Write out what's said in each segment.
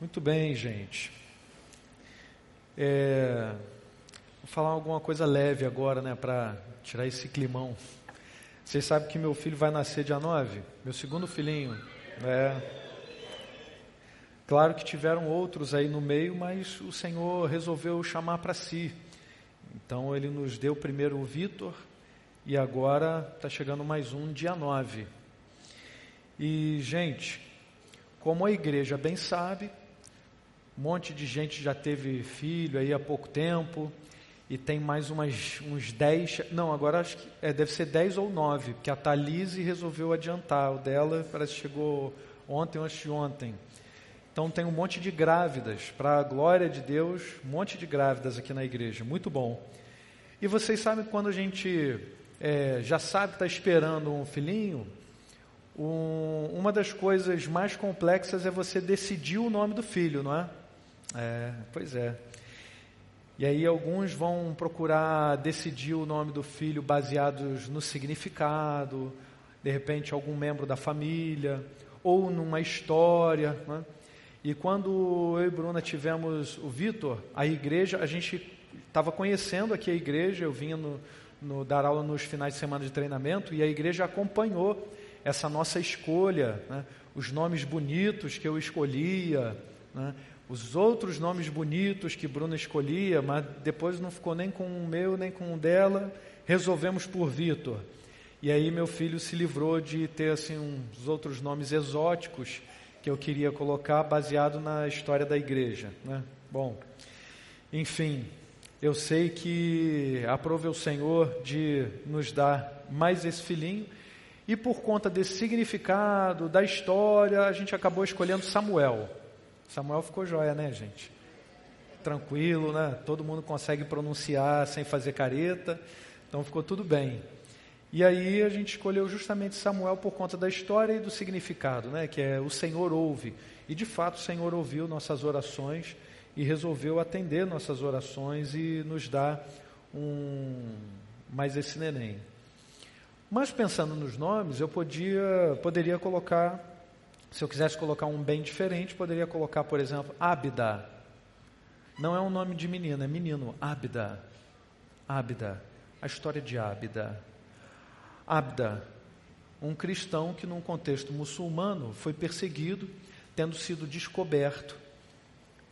Muito bem, gente. É, vou falar alguma coisa leve agora, né, para tirar esse climão. Vocês sabem que meu filho vai nascer dia 9? Meu segundo filhinho. É, Claro que tiveram outros aí no meio, mas o Senhor resolveu chamar para si. Então ele nos deu primeiro o Vitor e agora está chegando mais um, dia 9. E, gente, como a igreja bem sabe, um monte de gente já teve filho aí há pouco tempo e tem mais umas, uns 10, não, agora acho que é, deve ser 10 ou 9, porque a Thalise resolveu adiantar, o dela parece que chegou ontem ou ontem. Então tem um monte de grávidas, para a glória de Deus, um monte de grávidas aqui na igreja, muito bom. E vocês sabem quando a gente é, já sabe que está esperando um filhinho, um, uma das coisas mais complexas é você decidir o nome do filho, não é? É, pois é. E aí alguns vão procurar decidir o nome do filho baseados no significado, de repente algum membro da família, ou numa história, não é? E quando eu e Bruna tivemos o Vitor, a igreja, a gente estava conhecendo aqui a igreja, eu vinha no, no, dar aula nos finais de semana de treinamento e a igreja acompanhou essa nossa escolha, né? os nomes bonitos que eu escolhia, né? Os outros nomes bonitos que Bruna escolhia, mas depois não ficou nem com o meu nem com o dela, resolvemos por Vitor. E aí meu filho se livrou de ter assim uns outros nomes exóticos que eu queria colocar baseado na história da igreja. Né? Bom, enfim, eu sei que aprove o Senhor de nos dar mais esse filhinho, e por conta desse significado, da história, a gente acabou escolhendo Samuel. Samuel ficou joia, né, gente? Tranquilo, né? Todo mundo consegue pronunciar sem fazer careta, então ficou tudo bem. E aí a gente escolheu justamente Samuel por conta da história e do significado, né? que é o Senhor ouve. E de fato o Senhor ouviu nossas orações e resolveu atender nossas orações e nos dar um mais esse neném. Mas pensando nos nomes, eu podia, poderia colocar, se eu quisesse colocar um bem diferente, poderia colocar, por exemplo, Abda. Não é um nome de menina, é menino, Abda. Abda. A história de Abda. Abda, um cristão que, num contexto muçulmano, foi perseguido, tendo sido descoberto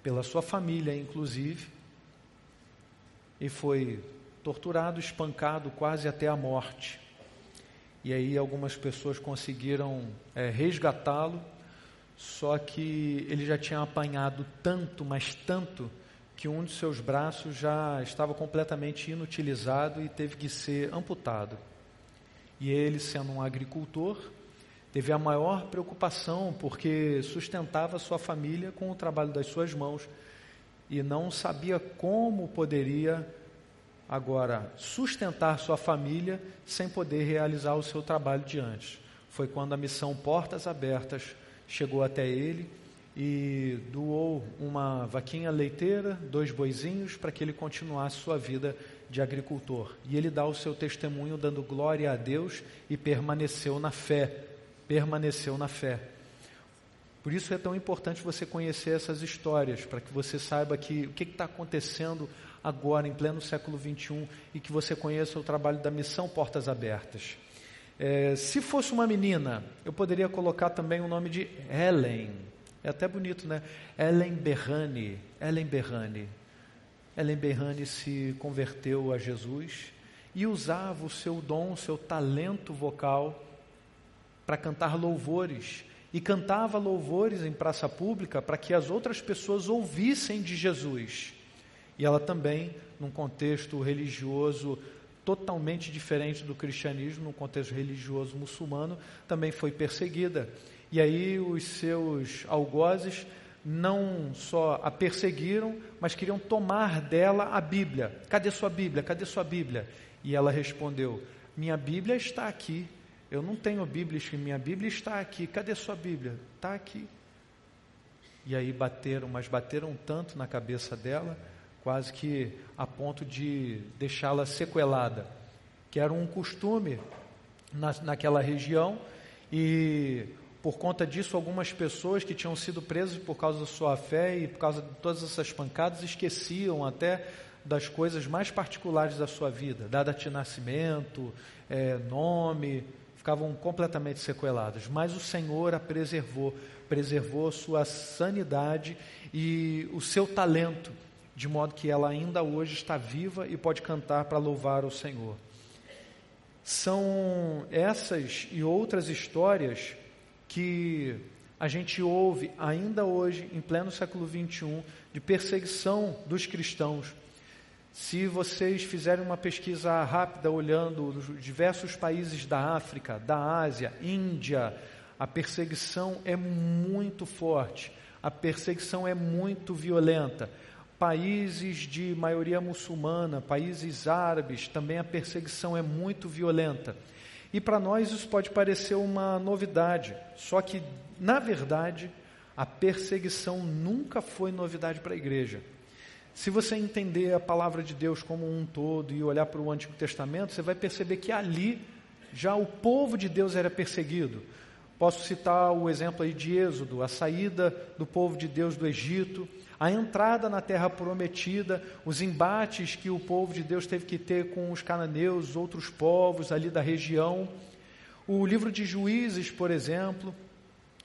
pela sua família, inclusive, e foi torturado, espancado quase até a morte. E aí algumas pessoas conseguiram é, resgatá-lo, só que ele já tinha apanhado tanto, mas tanto, que um de seus braços já estava completamente inutilizado e teve que ser amputado. E ele, sendo um agricultor, teve a maior preocupação porque sustentava sua família com o trabalho das suas mãos e não sabia como poderia agora sustentar sua família sem poder realizar o seu trabalho diante. Foi quando a missão Portas Abertas chegou até ele e doou uma vaquinha leiteira, dois boizinhos, para que ele continuasse sua vida de agricultor. E ele dá o seu testemunho dando glória a Deus e permaneceu na fé. Permaneceu na fé. Por isso é tão importante você conhecer essas histórias, para que você saiba que o que está acontecendo agora, em pleno século XXI, e que você conheça o trabalho da missão Portas Abertas. É, se fosse uma menina, eu poderia colocar também o nome de Helen. É até bonito, né? Ellen Berrani, Ellen Berrani. Ellen Berrani se converteu a Jesus e usava o seu dom, o seu talento vocal para cantar louvores e cantava louvores em praça pública para que as outras pessoas ouvissem de Jesus. E ela também, num contexto religioso totalmente diferente do cristianismo, num contexto religioso muçulmano, também foi perseguida. E aí os seus algozes não só a perseguiram, mas queriam tomar dela a Bíblia. Cadê sua Bíblia? Cadê sua Bíblia? E ela respondeu: Minha Bíblia está aqui. Eu não tenho Bíblia, minha Bíblia está aqui. Cadê sua Bíblia? Está aqui. E aí bateram, mas bateram tanto na cabeça dela, quase que a ponto de deixá-la sequelada, que era um costume na, naquela região e por conta disso, algumas pessoas que tinham sido presas por causa da sua fé e por causa de todas essas pancadas esqueciam até das coisas mais particulares da sua vida, data de nascimento, é, nome, ficavam completamente sequeladas. Mas o Senhor a preservou, preservou sua sanidade e o seu talento, de modo que ela ainda hoje está viva e pode cantar para louvar o Senhor. São essas e outras histórias que a gente ouve ainda hoje, em pleno século XXI, de perseguição dos cristãos. Se vocês fizerem uma pesquisa rápida olhando os diversos países da África, da Ásia, Índia, a perseguição é muito forte, a perseguição é muito violenta. Países de maioria muçulmana, países árabes, também a perseguição é muito violenta. E para nós isso pode parecer uma novidade, só que, na verdade, a perseguição nunca foi novidade para a igreja. Se você entender a palavra de Deus como um todo e olhar para o Antigo Testamento, você vai perceber que ali já o povo de Deus era perseguido. Posso citar o exemplo aí de Êxodo, a saída do povo de Deus do Egito, a entrada na terra prometida, os embates que o povo de Deus teve que ter com os cananeus, outros povos ali da região. O livro de Juízes, por exemplo,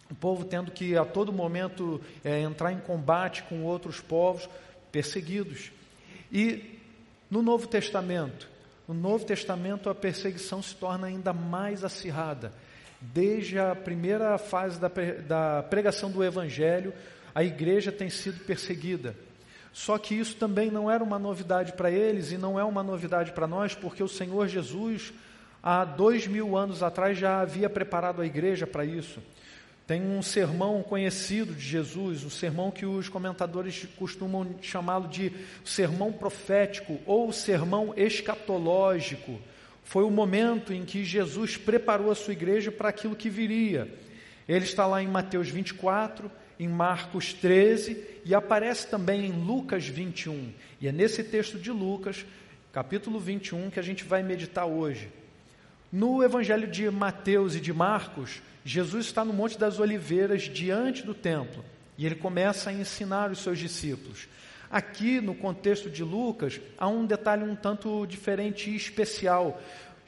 o povo tendo que a todo momento é, entrar em combate com outros povos perseguidos. E no Novo Testamento, no Novo Testamento a perseguição se torna ainda mais acirrada. Desde a primeira fase da, da pregação do Evangelho, a igreja tem sido perseguida. Só que isso também não era uma novidade para eles e não é uma novidade para nós, porque o Senhor Jesus, há dois mil anos atrás, já havia preparado a igreja para isso. Tem um sermão conhecido de Jesus, o um sermão que os comentadores costumam chamá-lo de sermão profético ou sermão escatológico. Foi o momento em que Jesus preparou a sua igreja para aquilo que viria. Ele está lá em Mateus 24, em Marcos 13 e aparece também em Lucas 21. E é nesse texto de Lucas, capítulo 21, que a gente vai meditar hoje. No Evangelho de Mateus e de Marcos, Jesus está no Monte das Oliveiras, diante do templo, e ele começa a ensinar os seus discípulos. Aqui, no contexto de Lucas, há um detalhe um tanto diferente e especial.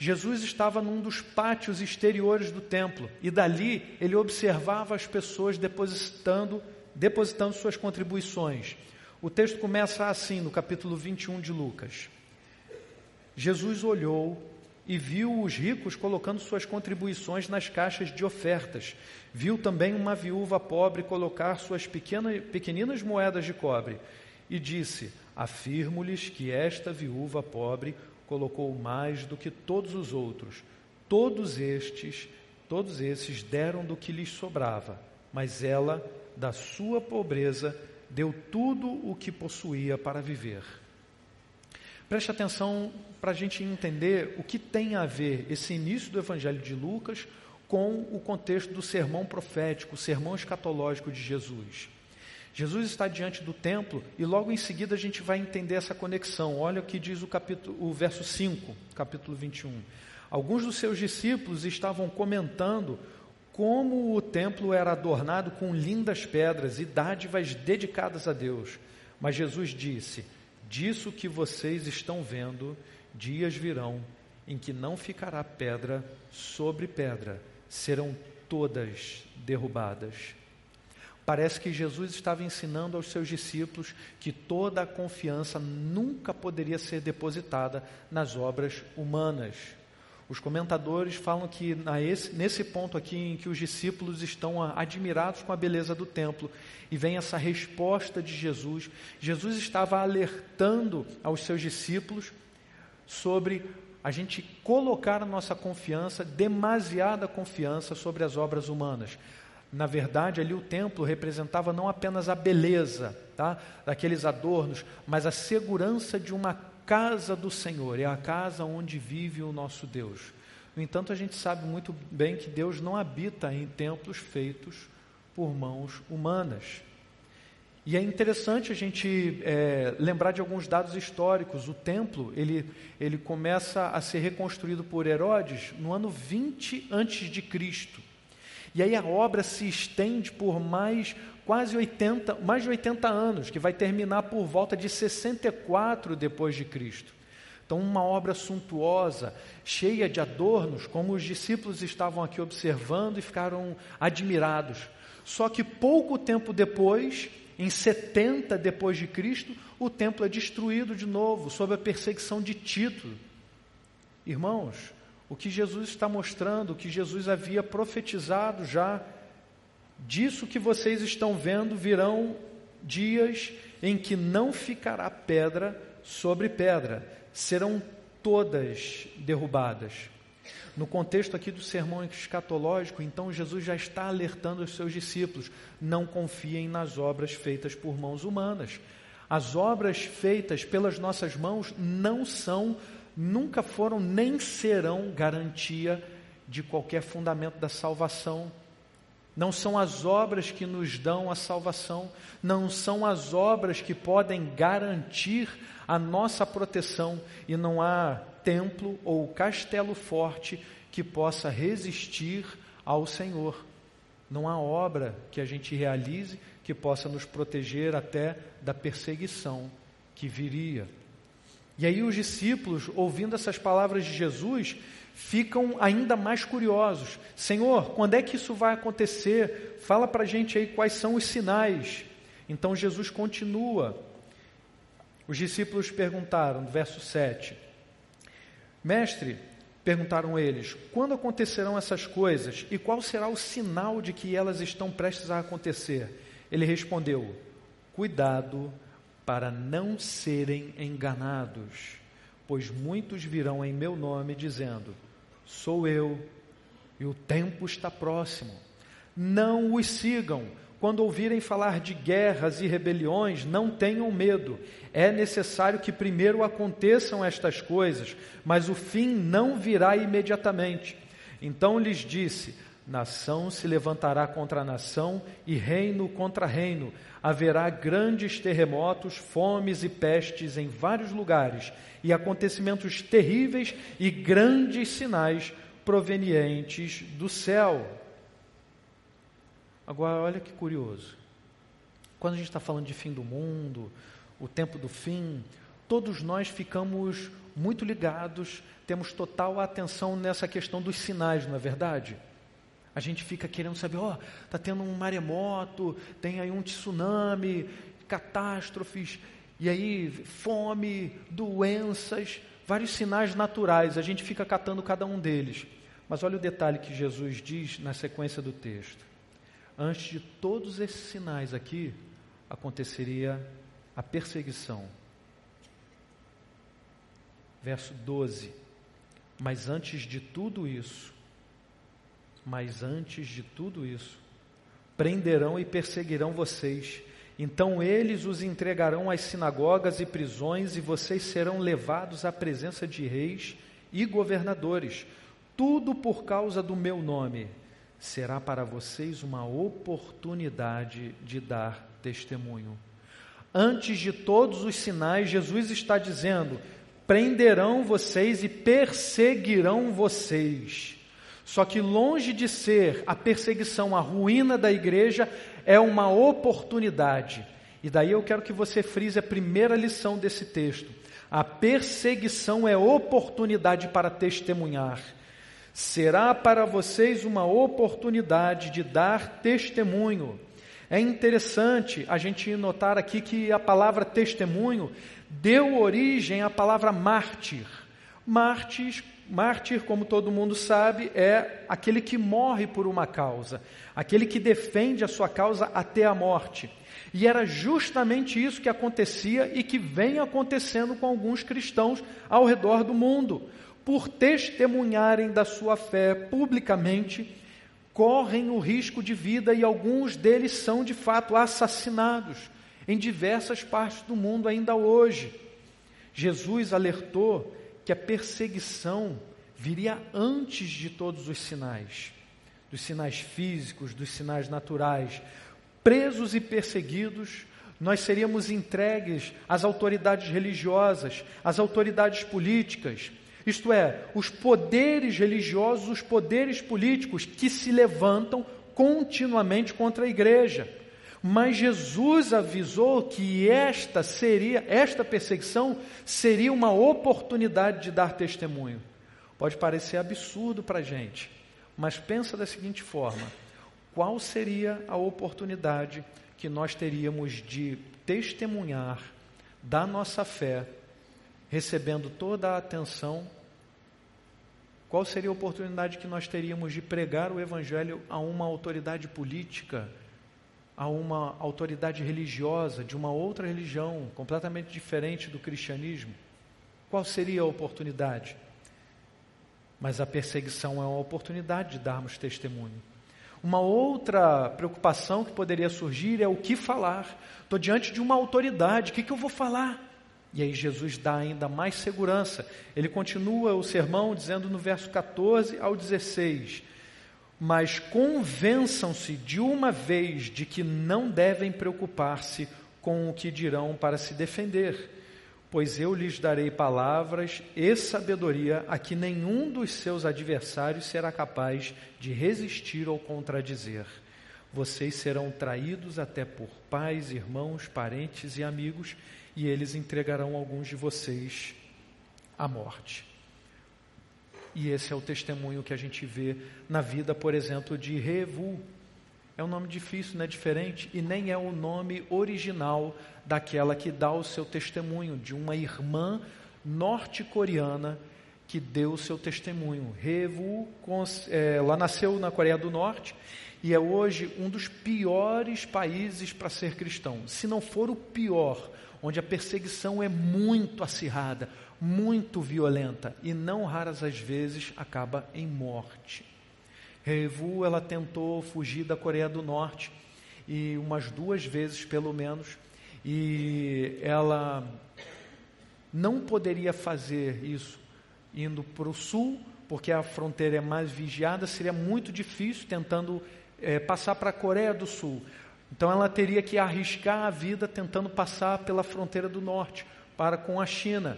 Jesus estava num dos pátios exteriores do templo e dali ele observava as pessoas depositando, depositando suas contribuições. O texto começa assim, no capítulo 21 de Lucas. Jesus olhou e viu os ricos colocando suas contribuições nas caixas de ofertas. Viu também uma viúva pobre colocar suas pequenas, pequeninas moedas de cobre e disse: Afirmo-lhes que esta viúva pobre colocou mais do que todos os outros. Todos estes, todos esses deram do que lhes sobrava, mas ela, da sua pobreza, deu tudo o que possuía para viver. Preste atenção para a gente entender o que tem a ver esse início do Evangelho de Lucas com o contexto do sermão profético, o sermão escatológico de Jesus. Jesus está diante do templo e logo em seguida a gente vai entender essa conexão. Olha o que diz o, capítulo, o verso 5, capítulo 21. Alguns dos seus discípulos estavam comentando como o templo era adornado com lindas pedras e dádivas dedicadas a Deus. Mas Jesus disse: Disso que vocês estão vendo, dias virão em que não ficará pedra sobre pedra, serão todas derrubadas. Parece que Jesus estava ensinando aos seus discípulos que toda a confiança nunca poderia ser depositada nas obras humanas. Os comentadores falam que nesse ponto aqui em que os discípulos estão admirados com a beleza do templo e vem essa resposta de Jesus, Jesus estava alertando aos seus discípulos sobre a gente colocar a nossa confiança, demasiada confiança sobre as obras humanas. Na verdade, ali o templo representava não apenas a beleza tá, daqueles adornos, mas a segurança de uma casa do Senhor, é a casa onde vive o nosso Deus. No entanto, a gente sabe muito bem que Deus não habita em templos feitos por mãos humanas. E é interessante a gente é, lembrar de alguns dados históricos. O templo ele, ele começa a ser reconstruído por Herodes no ano 20 antes de Cristo. E aí a obra se estende por mais quase 80, mais de 80 anos, que vai terminar por volta de 64 depois de Cristo. Então, uma obra suntuosa, cheia de adornos, como os discípulos estavam aqui observando e ficaram admirados. Só que pouco tempo depois, em 70 depois de Cristo, o templo é destruído de novo sob a perseguição de Tito. Irmãos, o que Jesus está mostrando, o que Jesus havia profetizado já, disso que vocês estão vendo virão dias em que não ficará pedra sobre pedra, serão todas derrubadas. No contexto aqui do sermão escatológico, então Jesus já está alertando os seus discípulos: não confiem nas obras feitas por mãos humanas. As obras feitas pelas nossas mãos não são nunca foram nem serão garantia de qualquer fundamento da salvação. Não são as obras que nos dão a salvação, não são as obras que podem garantir a nossa proteção, e não há templo ou castelo forte que possa resistir ao Senhor. Não há obra que a gente realize que possa nos proteger até da perseguição que viria. E aí os discípulos, ouvindo essas palavras de Jesus, ficam ainda mais curiosos. Senhor, quando é que isso vai acontecer? Fala para a gente aí quais são os sinais. Então Jesus continua. Os discípulos perguntaram, verso 7, Mestre, perguntaram eles, quando acontecerão essas coisas e qual será o sinal de que elas estão prestes a acontecer? Ele respondeu: Cuidado para não serem enganados, pois muitos virão em meu nome dizendo: Sou eu, e o tempo está próximo. Não os sigam. Quando ouvirem falar de guerras e rebeliões, não tenham medo. É necessário que primeiro aconteçam estas coisas, mas o fim não virá imediatamente. Então lhes disse: Nação se levantará contra nação e reino contra reino haverá grandes terremotos, fomes e pestes em vários lugares, e acontecimentos terríveis e grandes sinais provenientes do céu. Agora, olha que curioso. Quando a gente está falando de fim do mundo, o tempo do fim, todos nós ficamos muito ligados, temos total atenção nessa questão dos sinais, não é verdade? A gente fica querendo saber, ó, oh, está tendo um maremoto, tem aí um tsunami, catástrofes, e aí fome, doenças, vários sinais naturais. A gente fica catando cada um deles. Mas olha o detalhe que Jesus diz na sequência do texto. Antes de todos esses sinais aqui, aconteceria a perseguição. Verso 12. Mas antes de tudo isso, mas antes de tudo isso, prenderão e perseguirão vocês. Então eles os entregarão às sinagogas e prisões, e vocês serão levados à presença de reis e governadores. Tudo por causa do meu nome. Será para vocês uma oportunidade de dar testemunho. Antes de todos os sinais, Jesus está dizendo: prenderão vocês e perseguirão vocês. Só que longe de ser a perseguição, a ruína da igreja, é uma oportunidade. E daí eu quero que você frise a primeira lição desse texto. A perseguição é oportunidade para testemunhar. Será para vocês uma oportunidade de dar testemunho. É interessante a gente notar aqui que a palavra testemunho deu origem à palavra mártir. Mártir, mártir, como todo mundo sabe, é aquele que morre por uma causa, aquele que defende a sua causa até a morte. E era justamente isso que acontecia e que vem acontecendo com alguns cristãos ao redor do mundo. Por testemunharem da sua fé publicamente, correm o risco de vida e alguns deles são de fato assassinados em diversas partes do mundo ainda hoje. Jesus alertou que a perseguição viria antes de todos os sinais, dos sinais físicos, dos sinais naturais, presos e perseguidos, nós seríamos entregues às autoridades religiosas, às autoridades políticas, isto é, os poderes religiosos, os poderes políticos que se levantam continuamente contra a igreja. Mas Jesus avisou que esta seria, esta perseguição seria uma oportunidade de dar testemunho. Pode parecer absurdo para a gente, mas pensa da seguinte forma: qual seria a oportunidade que nós teríamos de testemunhar da nossa fé, recebendo toda a atenção? Qual seria a oportunidade que nós teríamos de pregar o Evangelho a uma autoridade política, a uma autoridade religiosa, de uma outra religião, completamente diferente do cristianismo? Qual seria a oportunidade? Mas a perseguição é uma oportunidade de darmos testemunho. Uma outra preocupação que poderia surgir é o que falar. Estou diante de uma autoridade, o que, que eu vou falar? E aí Jesus dá ainda mais segurança. Ele continua o sermão dizendo no verso 14 ao 16: Mas convençam-se de uma vez de que não devem preocupar-se com o que dirão para se defender pois eu lhes darei palavras e sabedoria a que nenhum dos seus adversários será capaz de resistir ou contradizer. Vocês serão traídos até por pais, irmãos, parentes e amigos, e eles entregarão alguns de vocês à morte. E esse é o testemunho que a gente vê na vida, por exemplo, de Revu, é um nome difícil, não é diferente, e nem é o nome original daquela que dá o seu testemunho, de uma irmã norte-coreana que deu o seu testemunho. Revu, é, ela nasceu na Coreia do Norte e é hoje um dos piores países para ser cristão, se não for o pior, onde a perseguição é muito acirrada, muito violenta e não raras às vezes acaba em morte. Revu, ela tentou fugir da Coreia do Norte e umas duas vezes pelo menos, e ela não poderia fazer isso indo para o sul, porque a fronteira é mais vigiada, seria muito difícil tentando é, passar para a Coreia do Sul. Então ela teria que arriscar a vida tentando passar pela fronteira do norte para com a China.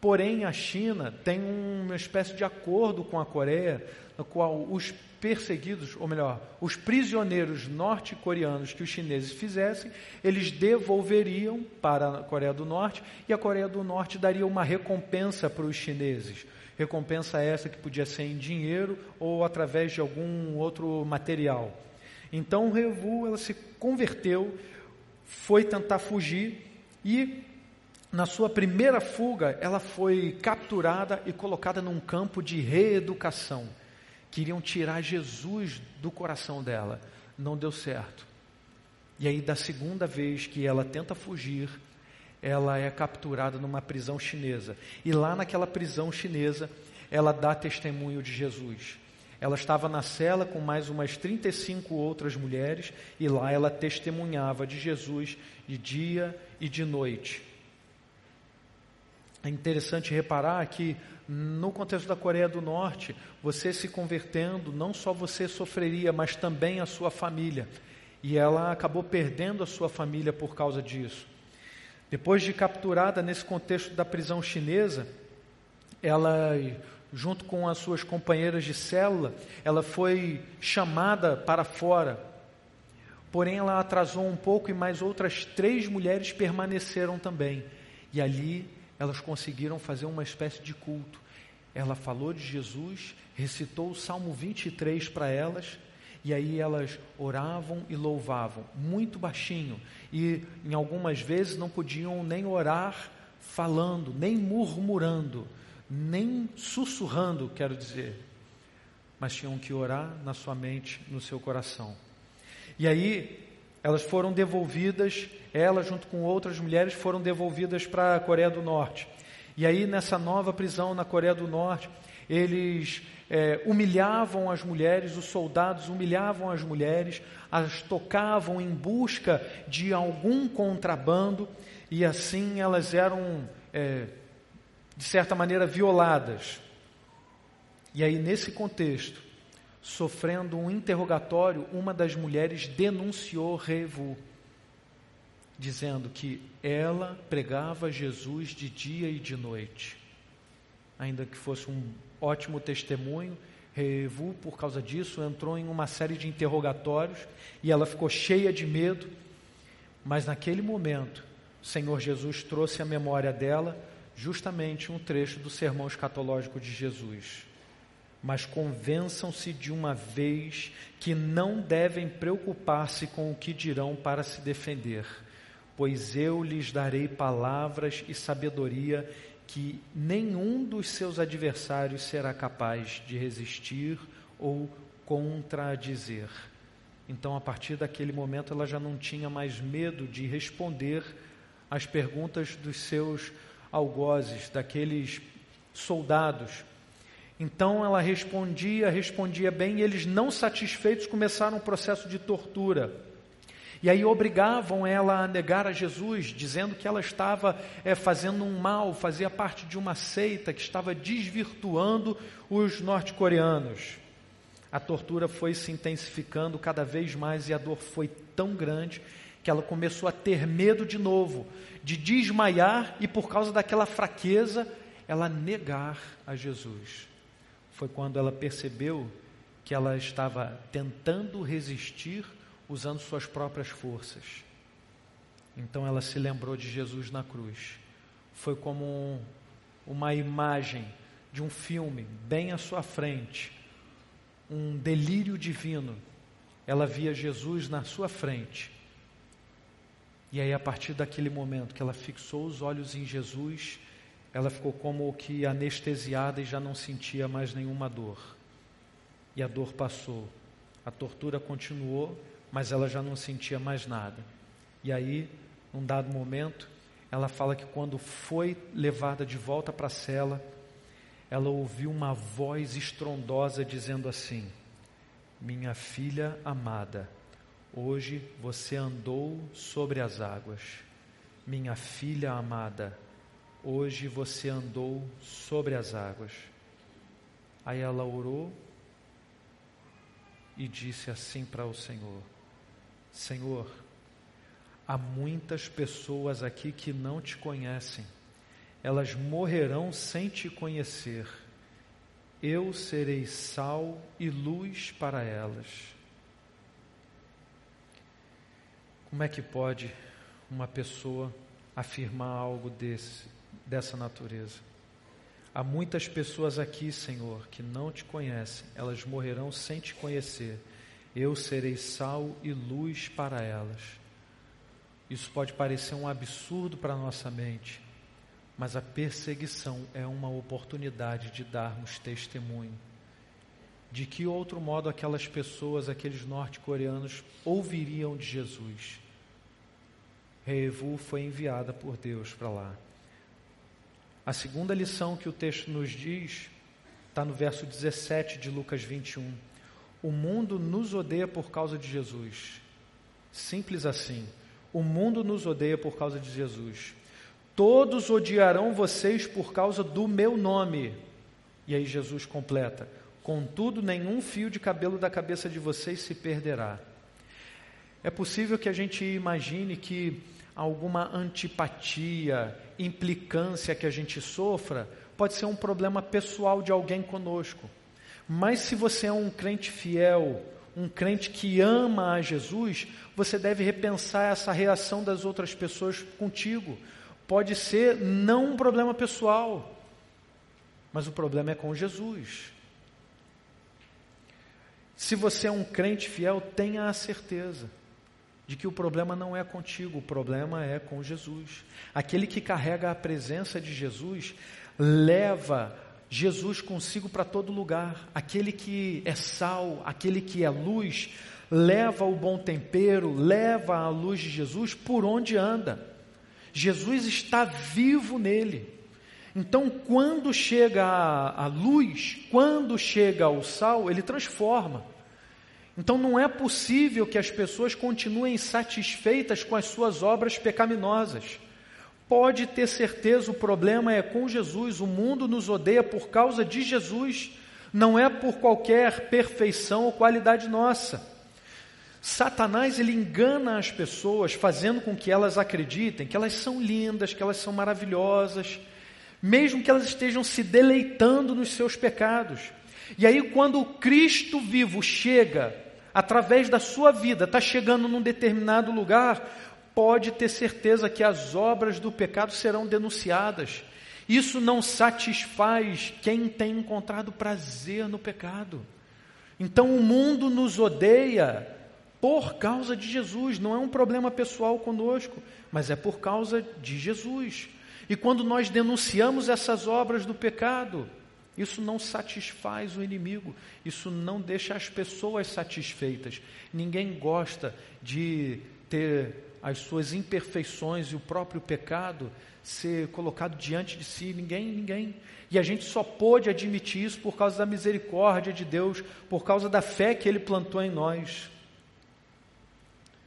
Porém, a China tem uma espécie de acordo com a Coreia, no qual os perseguidos, ou melhor, os prisioneiros norte-coreanos que os chineses fizessem, eles devolveriam para a Coreia do Norte e a Coreia do Norte daria uma recompensa para os chineses. Recompensa essa que podia ser em dinheiro ou através de algum outro material. Então, Revu ela se converteu, foi tentar fugir e na sua primeira fuga, ela foi capturada e colocada num campo de reeducação. Queriam tirar Jesus do coração dela. Não deu certo. E aí, da segunda vez que ela tenta fugir, ela é capturada numa prisão chinesa. E lá naquela prisão chinesa, ela dá testemunho de Jesus. Ela estava na cela com mais umas 35 outras mulheres e lá ela testemunhava de Jesus de dia e de noite. É interessante reparar que no contexto da Coreia do Norte, você se convertendo, não só você sofreria, mas também a sua família. E ela acabou perdendo a sua família por causa disso. Depois de capturada nesse contexto da prisão chinesa, ela, junto com as suas companheiras de célula, ela foi chamada para fora. Porém, ela atrasou um pouco e mais outras três mulheres permaneceram também. E ali elas conseguiram fazer uma espécie de culto. Ela falou de Jesus, recitou o Salmo 23 para elas, E aí elas oravam e louvavam, muito baixinho. E em algumas vezes não podiam nem orar falando, nem murmurando, nem sussurrando, quero dizer. Mas tinham que orar na sua mente, no seu coração. E aí elas foram devolvidas, ela junto com outras mulheres foram devolvidas para a Coreia do Norte. E aí nessa nova prisão na Coreia do Norte, eles é, humilhavam as mulheres, os soldados humilhavam as mulheres, as tocavam em busca de algum contrabando e assim elas eram, é, de certa maneira, violadas. E aí, nesse contexto, sofrendo um interrogatório, uma das mulheres denunciou Revu, dizendo que ela pregava Jesus de dia e de noite. Ainda que fosse um ótimo testemunho, Revu, por causa disso, entrou em uma série de interrogatórios e ela ficou cheia de medo. Mas naquele momento, o Senhor Jesus trouxe à memória dela justamente um trecho do sermão escatológico de Jesus mas convençam-se de uma vez que não devem preocupar-se com o que dirão para se defender, pois eu lhes darei palavras e sabedoria que nenhum dos seus adversários será capaz de resistir ou contradizer. Então, a partir daquele momento, ela já não tinha mais medo de responder às perguntas dos seus algozes, daqueles soldados então ela respondia, respondia bem, e eles, não satisfeitos, começaram um processo de tortura. E aí obrigavam ela a negar a Jesus, dizendo que ela estava é, fazendo um mal, fazia parte de uma seita que estava desvirtuando os norte-coreanos. A tortura foi se intensificando cada vez mais e a dor foi tão grande que ela começou a ter medo de novo, de desmaiar e por causa daquela fraqueza, ela negar a Jesus foi quando ela percebeu que ela estava tentando resistir usando suas próprias forças. Então ela se lembrou de Jesus na cruz. Foi como um, uma imagem de um filme bem à sua frente, um delírio divino. Ela via Jesus na sua frente. E aí, a partir daquele momento que ela fixou os olhos em Jesus, ela ficou como que anestesiada e já não sentia mais nenhuma dor. E a dor passou. A tortura continuou, mas ela já não sentia mais nada. E aí, num dado momento, ela fala que quando foi levada de volta para a cela, ela ouviu uma voz estrondosa dizendo assim: Minha filha amada, hoje você andou sobre as águas. Minha filha amada, Hoje você andou sobre as águas. Aí ela orou e disse assim para o Senhor: Senhor, há muitas pessoas aqui que não te conhecem, elas morrerão sem te conhecer. Eu serei sal e luz para elas. Como é que pode uma pessoa afirmar algo desse? Dessa natureza. Há muitas pessoas aqui, Senhor, que não te conhecem, elas morrerão sem te conhecer. Eu serei sal e luz para elas. Isso pode parecer um absurdo para nossa mente, mas a perseguição é uma oportunidade de darmos testemunho. De que outro modo aquelas pessoas, aqueles norte-coreanos, ouviriam de Jesus? Reevu foi enviada por Deus para lá. A segunda lição que o texto nos diz está no verso 17 de Lucas 21. O mundo nos odeia por causa de Jesus. Simples assim. O mundo nos odeia por causa de Jesus. Todos odiarão vocês por causa do meu nome. E aí Jesus completa: Contudo, nenhum fio de cabelo da cabeça de vocês se perderá. É possível que a gente imagine que alguma antipatia, implicância que a gente sofra, pode ser um problema pessoal de alguém conosco. Mas se você é um crente fiel, um crente que ama a Jesus, você deve repensar essa reação das outras pessoas contigo. Pode ser não um problema pessoal, mas o problema é com Jesus. Se você é um crente fiel, tenha a certeza de que o problema não é contigo, o problema é com Jesus. Aquele que carrega a presença de Jesus leva Jesus consigo para todo lugar. Aquele que é sal, aquele que é luz, leva o bom tempero, leva a luz de Jesus por onde anda. Jesus está vivo nele. Então, quando chega a, a luz, quando chega o sal, ele transforma. Então, não é possível que as pessoas continuem satisfeitas com as suas obras pecaminosas. Pode ter certeza, o problema é com Jesus. O mundo nos odeia por causa de Jesus, não é por qualquer perfeição ou qualidade nossa. Satanás ele engana as pessoas, fazendo com que elas acreditem que elas são lindas, que elas são maravilhosas, mesmo que elas estejam se deleitando nos seus pecados. E aí, quando o Cristo vivo chega, através da sua vida, está chegando num determinado lugar, pode ter certeza que as obras do pecado serão denunciadas. Isso não satisfaz quem tem encontrado prazer no pecado. Então o mundo nos odeia por causa de Jesus, não é um problema pessoal conosco, mas é por causa de Jesus. E quando nós denunciamos essas obras do pecado, isso não satisfaz o inimigo, isso não deixa as pessoas satisfeitas. Ninguém gosta de ter as suas imperfeições e o próprio pecado ser colocado diante de si, ninguém, ninguém. E a gente só pôde admitir isso por causa da misericórdia de Deus, por causa da fé que Ele plantou em nós.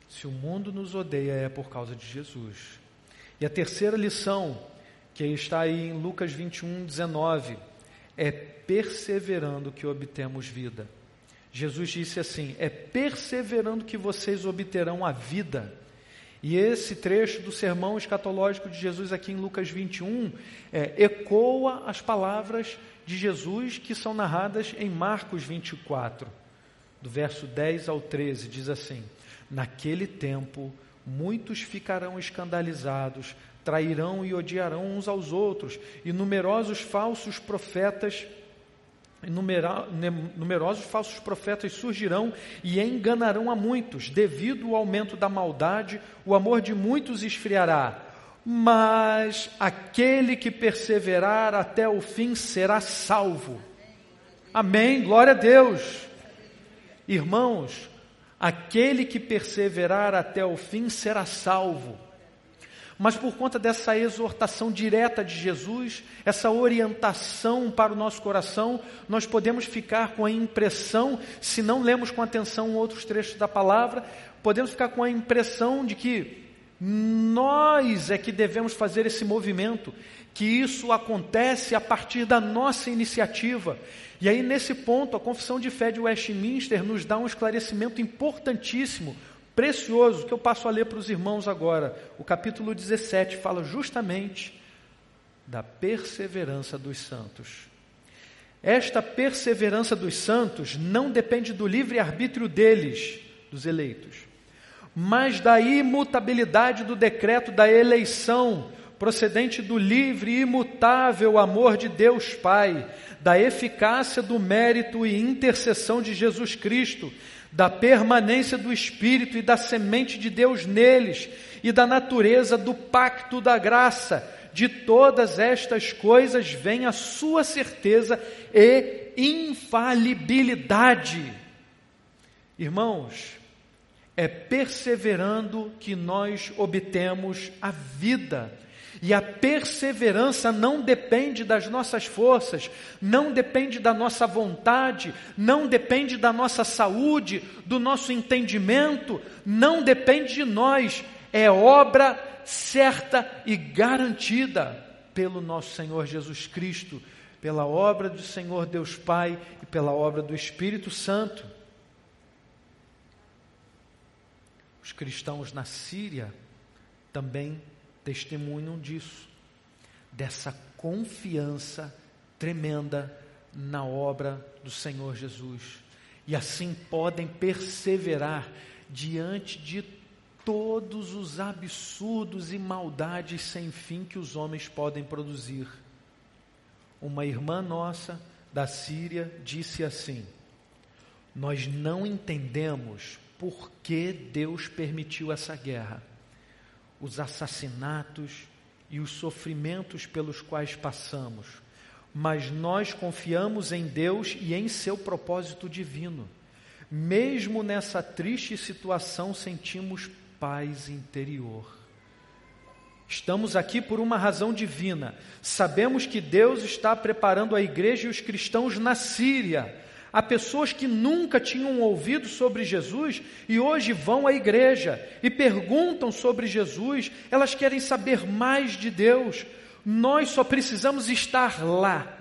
Se o mundo nos odeia, é por causa de Jesus. E a terceira lição, que está aí em Lucas 21, 19, é perseverando que obtemos vida. Jesus disse assim: é perseverando que vocês obterão a vida. E esse trecho do sermão escatológico de Jesus aqui em Lucas 21 é, ecoa as palavras de Jesus que são narradas em Marcos 24, do verso 10 ao 13, diz assim: Naquele tempo, muitos ficarão escandalizados, trairão e odiarão uns aos outros, e numerosos falsos profetas numerosos falsos profetas surgirão e enganarão a muitos. Devido ao aumento da maldade, o amor de muitos esfriará. Mas aquele que perseverar até o fim será salvo. Amém. Glória a Deus. Irmãos, Aquele que perseverar até o fim será salvo. Mas por conta dessa exortação direta de Jesus, essa orientação para o nosso coração, nós podemos ficar com a impressão, se não lemos com atenção outros trechos da palavra, podemos ficar com a impressão de que nós é que devemos fazer esse movimento, que isso acontece a partir da nossa iniciativa. E aí, nesse ponto, a confissão de fé de Westminster nos dá um esclarecimento importantíssimo, precioso, que eu passo a ler para os irmãos agora. O capítulo 17 fala justamente da perseverança dos santos. Esta perseverança dos santos não depende do livre-arbítrio deles, dos eleitos, mas da imutabilidade do decreto da eleição procedente do livre e imutável amor de Deus Pai, da eficácia do mérito e intercessão de Jesus Cristo, da permanência do Espírito e da semente de Deus neles, e da natureza do pacto da graça. De todas estas coisas vem a sua certeza e infalibilidade. Irmãos, é perseverando que nós obtemos a vida. E a perseverança não depende das nossas forças, não depende da nossa vontade, não depende da nossa saúde, do nosso entendimento, não depende de nós, é obra certa e garantida pelo nosso Senhor Jesus Cristo, pela obra do Senhor Deus Pai e pela obra do Espírito Santo. Os cristãos na Síria também testemunham disso, dessa confiança tremenda na obra do Senhor Jesus. E assim podem perseverar diante de todos os absurdos e maldades sem fim que os homens podem produzir. Uma irmã nossa da Síria disse assim: nós não entendemos por que Deus permitiu essa guerra, os assassinatos e os sofrimentos pelos quais passamos, mas nós confiamos em Deus e em seu propósito divino. Mesmo nessa triste situação, sentimos paz interior. Estamos aqui por uma razão divina. Sabemos que Deus está preparando a igreja e os cristãos na Síria. Há pessoas que nunca tinham ouvido sobre Jesus e hoje vão à igreja e perguntam sobre Jesus, elas querem saber mais de Deus. Nós só precisamos estar lá,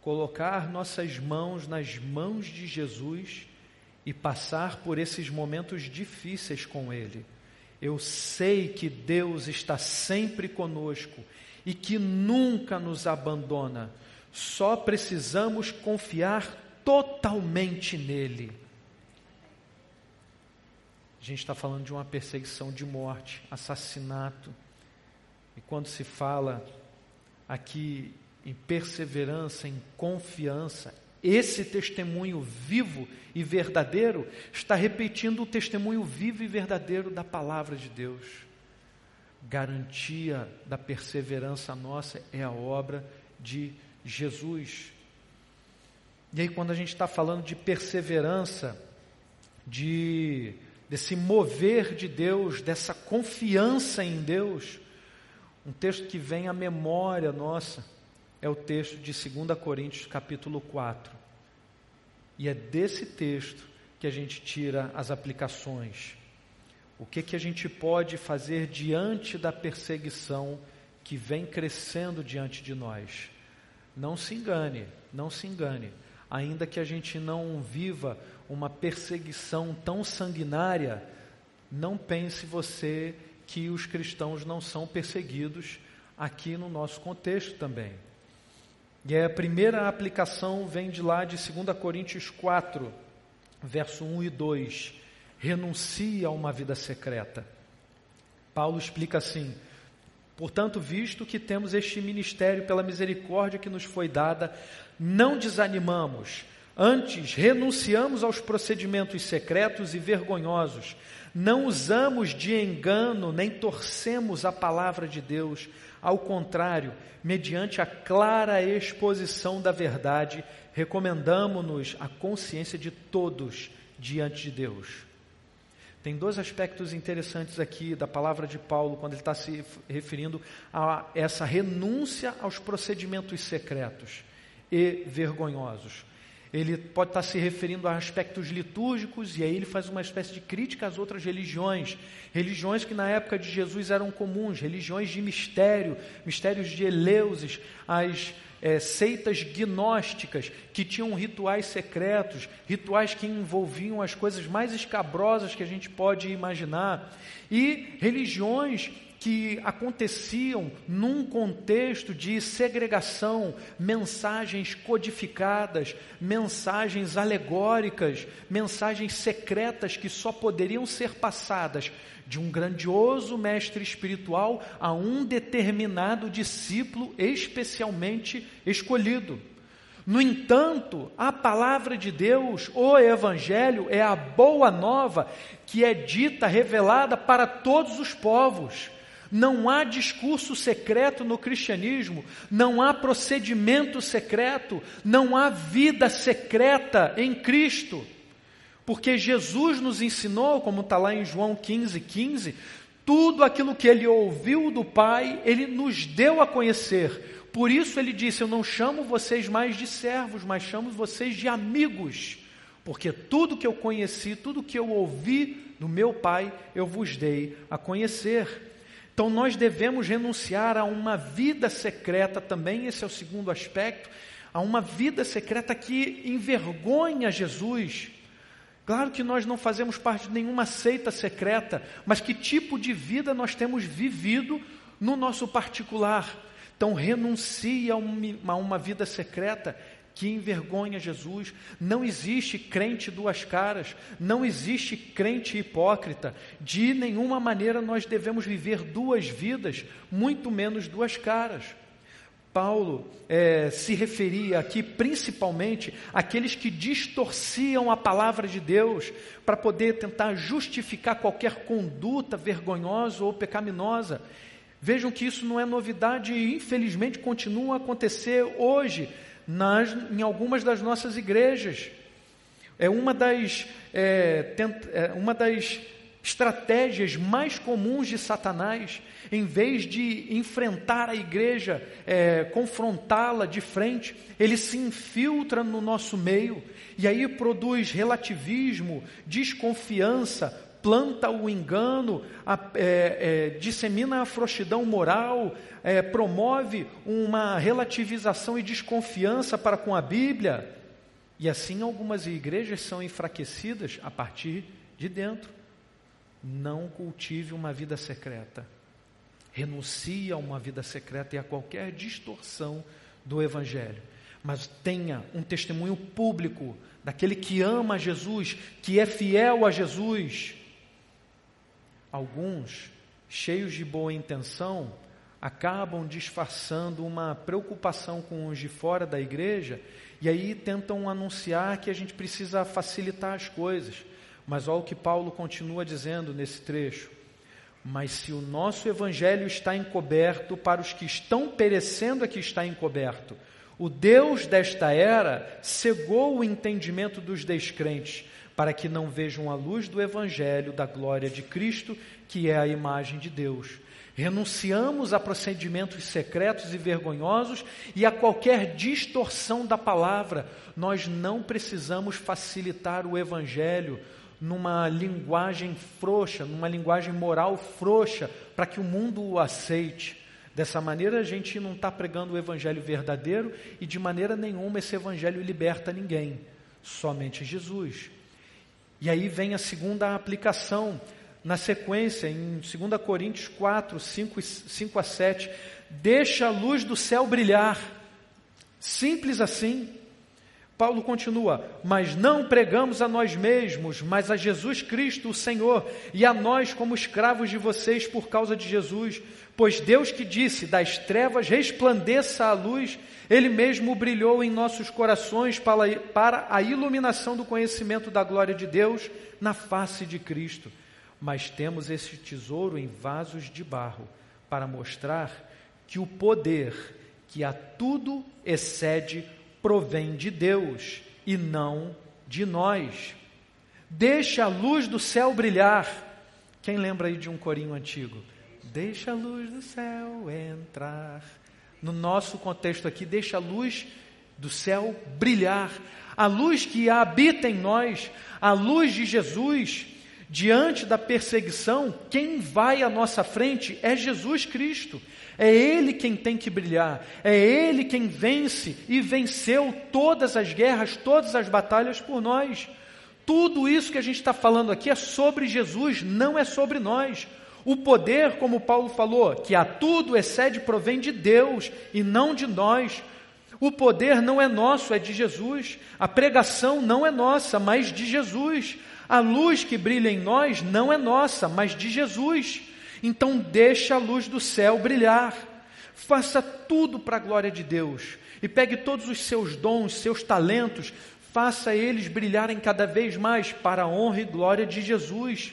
colocar nossas mãos nas mãos de Jesus e passar por esses momentos difíceis com Ele. Eu sei que Deus está sempre conosco e que nunca nos abandona. Só precisamos confiar totalmente nele. A gente está falando de uma perseguição de morte, assassinato. E quando se fala aqui em perseverança, em confiança, esse testemunho vivo e verdadeiro está repetindo o testemunho vivo e verdadeiro da palavra de Deus. Garantia da perseverança nossa é a obra de Jesus. E aí, quando a gente está falando de perseverança, de desse mover de Deus, dessa confiança em Deus, um texto que vem à memória nossa é o texto de 2 Coríntios, capítulo 4. E é desse texto que a gente tira as aplicações. O que, que a gente pode fazer diante da perseguição que vem crescendo diante de nós? Não se engane, não se engane. Ainda que a gente não viva uma perseguição tão sanguinária, não pense você que os cristãos não são perseguidos aqui no nosso contexto também. E a primeira aplicação vem de lá de 2 Coríntios 4, verso 1 e 2. Renuncie a uma vida secreta. Paulo explica assim: Portanto, visto que temos este ministério pela misericórdia que nos foi dada, não desanimamos, antes renunciamos aos procedimentos secretos e vergonhosos, não usamos de engano nem torcemos a palavra de Deus. Ao contrário, mediante a clara exposição da verdade, recomendamos-nos a consciência de todos diante de Deus. Tem dois aspectos interessantes aqui da palavra de Paulo, quando ele está se referindo a essa renúncia aos procedimentos secretos e vergonhosos. Ele pode estar se referindo a aspectos litúrgicos e aí ele faz uma espécie de crítica às outras religiões, religiões que na época de Jesus eram comuns, religiões de mistério, mistérios de Eleusis, as é, seitas gnósticas que tinham rituais secretos, rituais que envolviam as coisas mais escabrosas que a gente pode imaginar, e religiões que aconteciam num contexto de segregação, mensagens codificadas, mensagens alegóricas, mensagens secretas que só poderiam ser passadas de um grandioso mestre espiritual a um determinado discípulo especialmente escolhido. No entanto, a palavra de Deus, o Evangelho, é a boa nova que é dita, revelada para todos os povos. Não há discurso secreto no cristianismo, não há procedimento secreto, não há vida secreta em Cristo. Porque Jesus nos ensinou, como está lá em João 15, 15, tudo aquilo que ele ouviu do Pai, ele nos deu a conhecer. Por isso ele disse: Eu não chamo vocês mais de servos, mas chamo vocês de amigos. Porque tudo que eu conheci, tudo que eu ouvi do meu Pai, eu vos dei a conhecer. Então nós devemos renunciar a uma vida secreta também, esse é o segundo aspecto, a uma vida secreta que envergonha Jesus. Claro que nós não fazemos parte de nenhuma seita secreta, mas que tipo de vida nós temos vivido no nosso particular. Então renuncie a uma, a uma vida secreta que envergonha Jesus. Não existe crente duas caras, não existe crente hipócrita. De nenhuma maneira nós devemos viver duas vidas, muito menos duas caras. Paulo é, se referia aqui principalmente àqueles que distorciam a palavra de Deus para poder tentar justificar qualquer conduta vergonhosa ou pecaminosa. Vejam que isso não é novidade e infelizmente continua a acontecer hoje nas, em algumas das nossas igrejas. É uma das, é, tent, é uma das estratégias mais comuns de Satanás, em vez de enfrentar a igreja, é, confrontá-la de frente, ele se infiltra no nosso meio e aí produz relativismo, desconfiança, planta o engano, a, é, é, dissemina a frouxidão moral, é, promove uma relativização e desconfiança para com a Bíblia. E assim algumas igrejas são enfraquecidas a partir de dentro. Não cultive uma vida secreta. Renuncie a uma vida secreta e a qualquer distorção do Evangelho. Mas tenha um testemunho público daquele que ama Jesus, que é fiel a Jesus. Alguns, cheios de boa intenção, acabam disfarçando uma preocupação com os de fora da igreja e aí tentam anunciar que a gente precisa facilitar as coisas. Mas olha o que Paulo continua dizendo nesse trecho. Mas se o nosso evangelho está encoberto, para os que estão perecendo é que está encoberto. O Deus desta era cegou o entendimento dos descrentes, para que não vejam a luz do evangelho da glória de Cristo, que é a imagem de Deus. Renunciamos a procedimentos secretos e vergonhosos e a qualquer distorção da palavra. Nós não precisamos facilitar o evangelho numa linguagem frouxa, numa linguagem moral frouxa, para que o mundo o aceite. Dessa maneira, a gente não está pregando o evangelho verdadeiro e de maneira nenhuma esse evangelho liberta ninguém, somente Jesus. E aí vem a segunda aplicação, na sequência, em 2 Coríntios 4, 5, 5 a 7. Deixa a luz do céu brilhar. Simples assim. Paulo continua: Mas não pregamos a nós mesmos, mas a Jesus Cristo, o Senhor, e a nós como escravos de vocês por causa de Jesus. Pois Deus que disse: Das trevas resplandeça a luz, Ele mesmo brilhou em nossos corações para, a iluminação do conhecimento da glória de Deus na face de Cristo. Mas temos esse tesouro em vasos de barro, para mostrar que o poder que a tudo excede provém de Deus e não de nós. Deixa a luz do céu brilhar. Quem lembra aí de um corinho antigo? Deixa a luz do céu entrar. No nosso contexto aqui, deixa a luz do céu brilhar. A luz que habita em nós, a luz de Jesus, diante da perseguição, quem vai à nossa frente é Jesus Cristo. É Ele quem tem que brilhar, é Ele quem vence e venceu todas as guerras, todas as batalhas por nós. Tudo isso que a gente está falando aqui é sobre Jesus, não é sobre nós. O poder, como Paulo falou, que a tudo excede, provém de Deus e não de nós. O poder não é nosso, é de Jesus. A pregação não é nossa, mas de Jesus. A luz que brilha em nós não é nossa, mas de Jesus. Então deixa a luz do céu brilhar. Faça tudo para a glória de Deus. E pegue todos os seus dons, seus talentos, faça eles brilharem cada vez mais para a honra e glória de Jesus.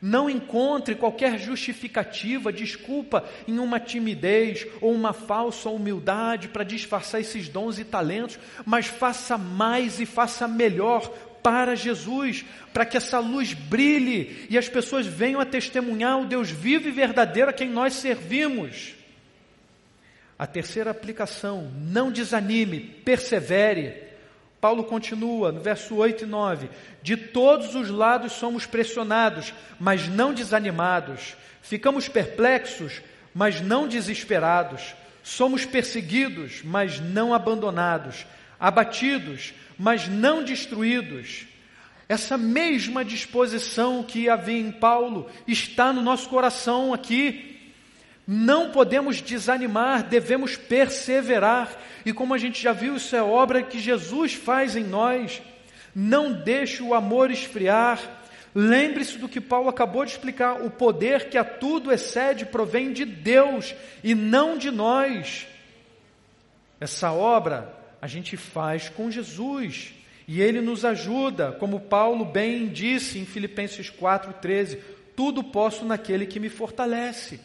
Não encontre qualquer justificativa, desculpa em uma timidez ou uma falsa humildade para disfarçar esses dons e talentos, mas faça mais e faça melhor para Jesus, para que essa luz brilhe e as pessoas venham a testemunhar o Deus vivo e verdadeiro a quem nós servimos. A terceira aplicação, não desanime, persevere. Paulo continua no verso 8 e 9: De todos os lados somos pressionados, mas não desanimados. Ficamos perplexos, mas não desesperados. Somos perseguidos, mas não abandonados. Abatidos, mas não destruídos. Essa mesma disposição que havia em Paulo está no nosso coração aqui. Não podemos desanimar, devemos perseverar. E como a gente já viu, isso é obra que Jesus faz em nós. Não deixe o amor esfriar. Lembre-se do que Paulo acabou de explicar: o poder que a tudo excede provém de Deus e não de nós. Essa obra a gente faz com Jesus. E ele nos ajuda, como Paulo bem disse em Filipenses 4,13: tudo posso naquele que me fortalece.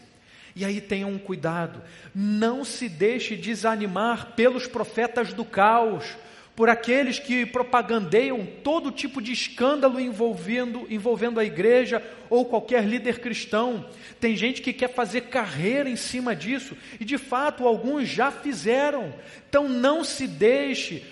E aí tenham um cuidado, não se deixe desanimar pelos profetas do caos, por aqueles que propagandeiam todo tipo de escândalo envolvendo, envolvendo a igreja ou qualquer líder cristão. Tem gente que quer fazer carreira em cima disso, e de fato alguns já fizeram. Então não se deixe,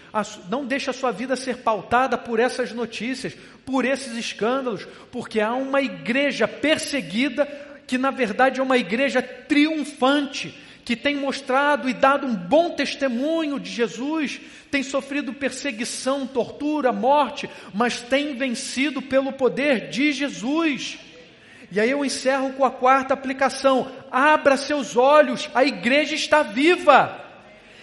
não deixe a sua vida ser pautada por essas notícias, por esses escândalos, porque há uma igreja perseguida que na verdade é uma igreja triunfante, que tem mostrado e dado um bom testemunho de Jesus, tem sofrido perseguição, tortura, morte, mas tem vencido pelo poder de Jesus. E aí eu encerro com a quarta aplicação: abra seus olhos, a igreja está viva.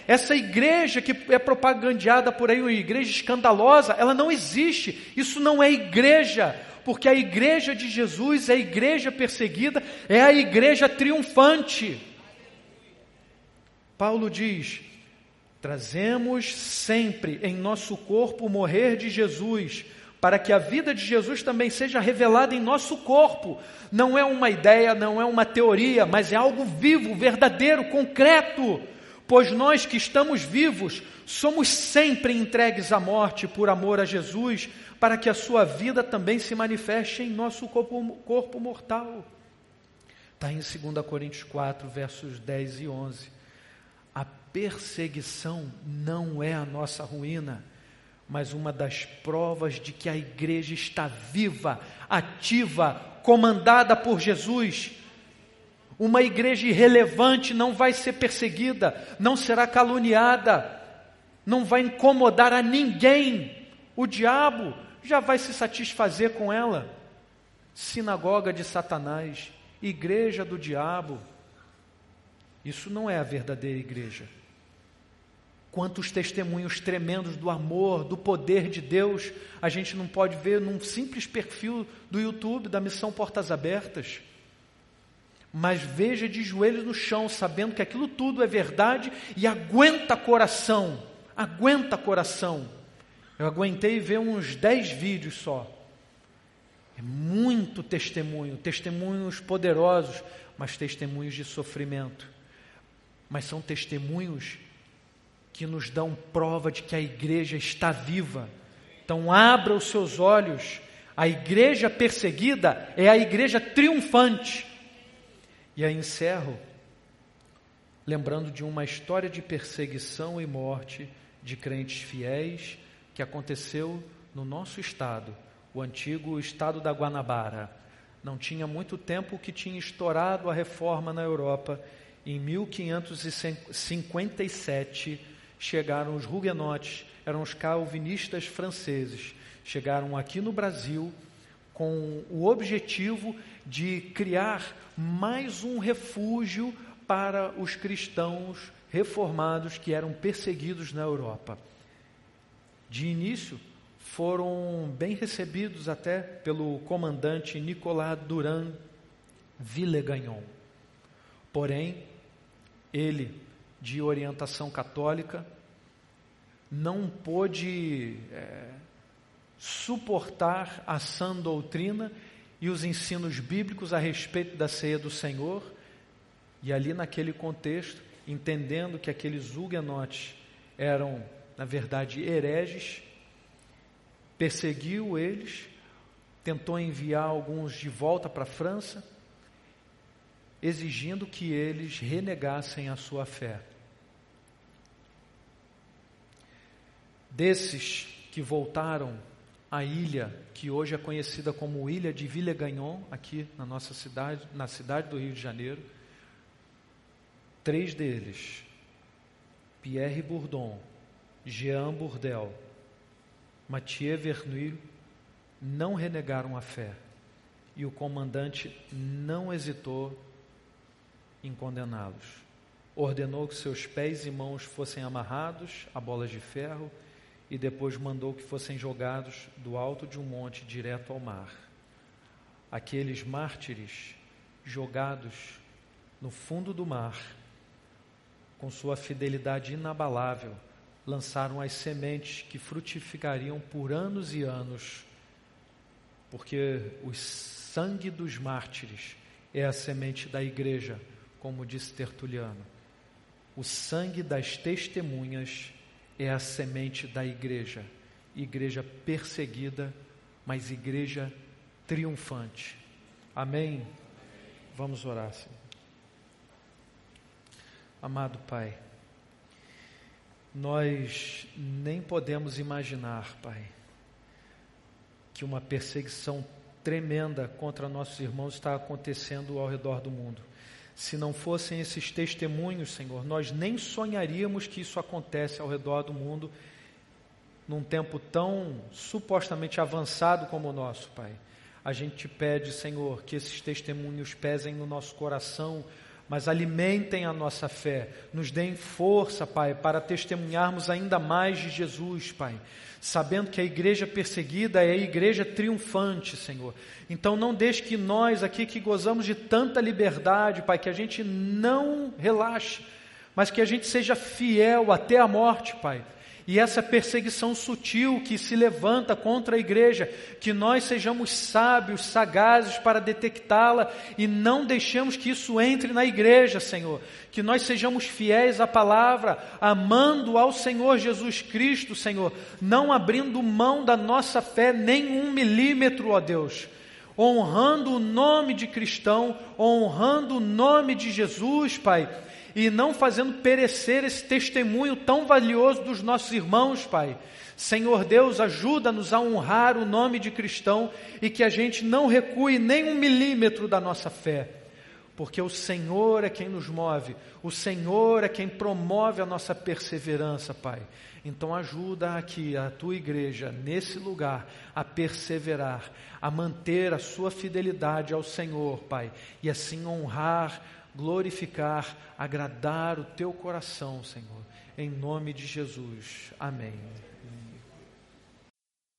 Essa igreja que é propagandeada por aí, uma igreja escandalosa, ela não existe. Isso não é igreja, porque a igreja de Jesus, a igreja perseguida, é a igreja triunfante. Paulo diz: trazemos sempre em nosso corpo o morrer de Jesus, para que a vida de Jesus também seja revelada em nosso corpo. Não é uma ideia, não é uma teoria, mas é algo vivo, verdadeiro, concreto. Pois nós que estamos vivos, somos sempre entregues à morte por amor a Jesus, para que a sua vida também se manifeste em nosso corpo, corpo mortal. Está em 2 Coríntios 4, versos 10 e 11. Perseguição não é a nossa ruína, mas uma das provas de que a igreja está viva, ativa, comandada por Jesus uma igreja irrelevante não vai ser perseguida, não será caluniada, não vai incomodar a ninguém. O diabo já vai se satisfazer com ela. Sinagoga de Satanás, igreja do diabo. Isso não é a verdadeira igreja. Quantos testemunhos tremendos do amor, do poder de Deus, a gente não pode ver num simples perfil do YouTube da Missão Portas Abertas mas veja de joelhos no chão, sabendo que aquilo tudo é verdade e aguenta coração, aguenta coração. Eu aguentei ver uns dez vídeos só. É muito testemunho, testemunhos poderosos, mas testemunhos de sofrimento. Mas são testemunhos que nos dão prova de que a igreja está viva. Então, abra os seus olhos. A igreja perseguida é a igreja triunfante. E aí encerro lembrando de uma história de perseguição e morte de crentes fiéis que aconteceu no nosso estado, o antigo estado da Guanabara. Não tinha muito tempo que tinha estourado a reforma na Europa. Em 1557 chegaram os huguenotes, eram os calvinistas franceses, chegaram aqui no Brasil com o objetivo de criar mais um refúgio para os cristãos reformados que eram perseguidos na Europa. De início, foram bem recebidos até pelo comandante Nicolas Durand Villegagnon. Porém, ele, de orientação católica, não pôde é, suportar a sã doutrina e os ensinos bíblicos a respeito da ceia do Senhor, e ali naquele contexto, entendendo que aqueles huguenotes eram, na verdade, hereges, perseguiu eles, tentou enviar alguns de volta para a França, exigindo que eles renegassem a sua fé. Desses que voltaram a ilha que hoje é conhecida como Ilha de Villegagnon, aqui na nossa cidade, na cidade do Rio de Janeiro. Três deles, Pierre Bourdon, Jean Bourdel, Mathieu Vernouille, não renegaram a fé. E o comandante não hesitou em condená-los. Ordenou que seus pés e mãos fossem amarrados a bolas de ferro e depois mandou que fossem jogados do alto de um monte direto ao mar. Aqueles mártires jogados no fundo do mar com sua fidelidade inabalável, lançaram as sementes que frutificariam por anos e anos, porque o sangue dos mártires é a semente da igreja, como disse Tertuliano. O sangue das testemunhas é a semente da igreja, igreja perseguida, mas igreja triunfante. Amém? Vamos orar, Senhor. Amado Pai, nós nem podemos imaginar, Pai, que uma perseguição tremenda contra nossos irmãos está acontecendo ao redor do mundo. Se não fossem esses testemunhos, Senhor, nós nem sonharíamos que isso acontece ao redor do mundo num tempo tão supostamente avançado como o nosso, Pai. A gente te pede, Senhor, que esses testemunhos pesem no nosso coração mas alimentem a nossa fé, nos deem força, Pai, para testemunharmos ainda mais de Jesus, Pai, sabendo que a igreja perseguida é a igreja triunfante, Senhor. Então não deixe que nós aqui que gozamos de tanta liberdade, Pai, que a gente não relaxe, mas que a gente seja fiel até a morte, Pai e essa perseguição sutil que se levanta contra a igreja, que nós sejamos sábios, sagazes para detectá-la e não deixemos que isso entre na igreja, Senhor. Que nós sejamos fiéis à palavra, amando ao Senhor Jesus Cristo, Senhor, não abrindo mão da nossa fé nem um milímetro, ó Deus honrando o nome de cristão, honrando o nome de Jesus, Pai, e não fazendo perecer esse testemunho tão valioso dos nossos irmãos, Pai. Senhor Deus, ajuda-nos a honrar o nome de cristão e que a gente não recue nem um milímetro da nossa fé, porque o Senhor é quem nos move, o Senhor é quem promove a nossa perseverança, Pai. Então ajuda aqui a tua igreja, nesse lugar, a perseverar, a manter a sua fidelidade ao Senhor, Pai, e assim honrar glorificar, agradar o teu coração, Senhor. Em nome de Jesus. Amém.